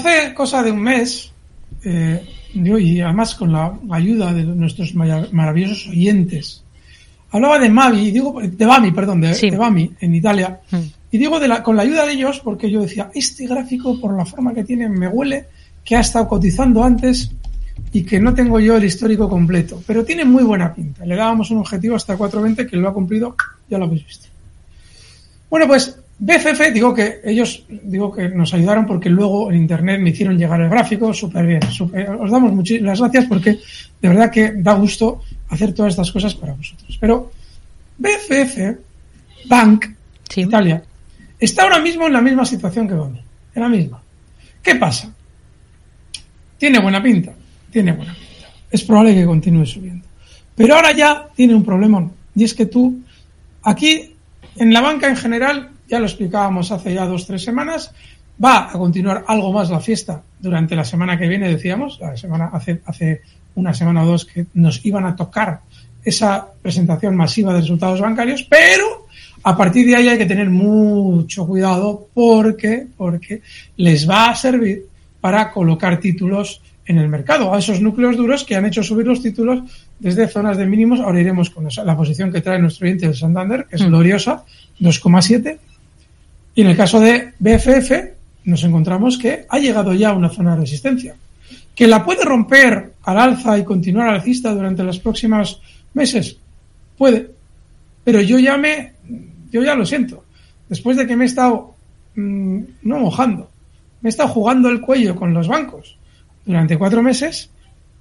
Hace cosa de un mes, eh, y además con la ayuda de nuestros maravillosos oyentes, hablaba de Mavi, digo, de Bami, perdón, de, Bami en Italia, mm. y digo de la, con la ayuda de ellos porque yo decía, este gráfico por la forma que tiene me huele que ha estado cotizando antes y que no tengo yo el histórico completo, pero tiene muy buena pinta. Le dábamos un objetivo hasta 420 que lo ha cumplido, ya lo habéis visto. Bueno, pues BFF, digo que ellos, digo que nos ayudaron porque luego en internet me hicieron llegar el gráfico súper bien. os damos muchas gracias porque de verdad que da gusto hacer todas estas cosas para vosotros. Pero BFF, Bank, Italia, está ahora mismo en la misma situación que Boni, en la misma. ¿Qué pasa? Tiene buena pinta, tiene buena pinta. Es probable que continúe subiendo. Pero ahora ya tiene un problema, y es que tú, aquí, en la banca en general, ya lo explicábamos hace ya dos, tres semanas, va a continuar algo más la fiesta durante la semana que viene, decíamos, la semana, hace, hace una semana o dos que nos iban a tocar esa presentación masiva de resultados bancarios, pero a partir de ahí hay que tener mucho cuidado porque, porque les va a servir para colocar títulos en el mercado, a esos núcleos duros que han hecho subir los títulos desde zonas de mínimos. Ahora iremos con la posición que trae nuestro cliente de Santander, que es mm. gloriosa, 2,7, y en el caso de BFF, nos encontramos que ha llegado ya a una zona de resistencia, que la puede romper al alza y continuar alcista durante los próximos meses. Puede. Pero yo ya me, yo ya lo siento. Después de que me he estado, mm, no mojando, me he estado jugando el cuello con los bancos durante cuatro meses,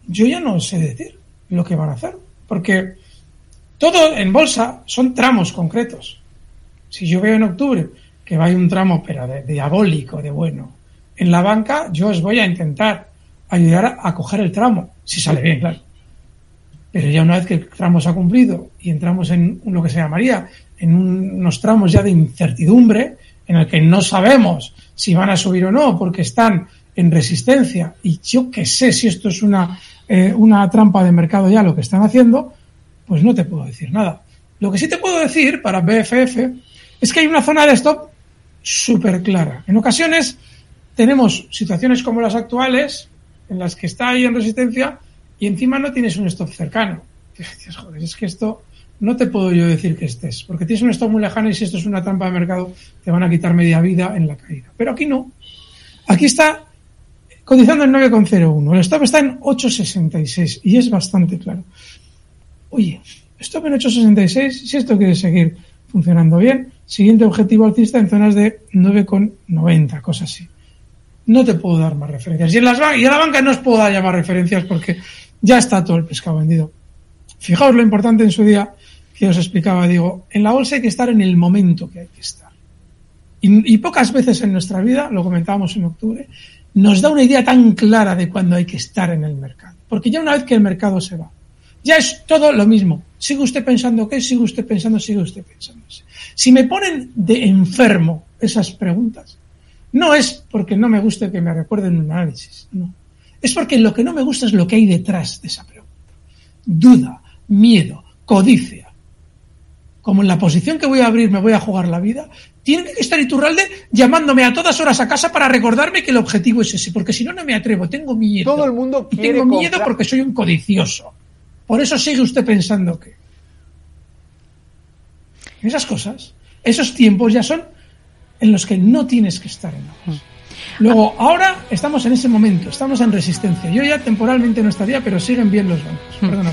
yo ya no sé decir lo que van a hacer. Porque todo en bolsa son tramos concretos. Si yo veo en octubre que vaya un tramo, pero de, diabólico, de bueno. En la banca yo os voy a intentar ayudar a, coger el tramo, si sale bien, claro. Pero ya una vez que el tramo se ha cumplido y entramos en lo que se llamaría en unos tramos ya de incertidumbre, en el que no sabemos si van a subir o no, porque están en resistencia, y yo que sé si esto es una, eh, una trampa de mercado ya lo que están haciendo, pues no te puedo decir nada. Lo que sí te puedo decir para BFF es que hay una zona de stop súper clara. En ocasiones tenemos situaciones como las actuales, en las que está ahí en resistencia y encima no tienes un stop cercano. joder, es que esto no te puedo yo decir que estés, porque tienes un stop muy lejano y si esto es una trampa de mercado te van a quitar media vida en la caída. Pero aquí no. Aquí está cotizando en 9,01. El stop está en 8,66 y es bastante claro. Oye, stop en 8,66, si esto quiere seguir funcionando bien, Siguiente objetivo alcista en zonas de 9,90, cosas así. No te puedo dar más referencias. Y, en las, y a la banca no os puedo dar ya más referencias porque ya está todo el pescado vendido. Fijaos lo importante en su día que os explicaba, digo, en la bolsa hay que estar en el momento que hay que estar. Y, y, pocas veces en nuestra vida, lo comentábamos en octubre, nos da una idea tan clara de cuándo hay que estar en el mercado. Porque ya una vez que el mercado se va, ya es todo lo mismo. Sigue usted pensando qué, sigue usted pensando, sigue usted pensando. Si me ponen de enfermo esas preguntas, no es porque no me guste que me recuerden un análisis, no. Es porque lo que no me gusta es lo que hay detrás de esa pregunta. Duda, miedo, codicia. Como en la posición que voy a abrir me voy a jugar la vida, tiene que estar Iturralde llamándome a todas horas a casa para recordarme que el objetivo es ese, porque si no, no me atrevo, tengo miedo. Todo el mundo quiere y tengo miedo porque soy un codicioso. Por eso sigue usted pensando que. Esas cosas, esos tiempos ya son en los que no tienes que estar en la Luego, ahora estamos en ese momento, estamos en resistencia. Yo ya temporalmente no estaría, pero siguen bien los bancos. Hmm.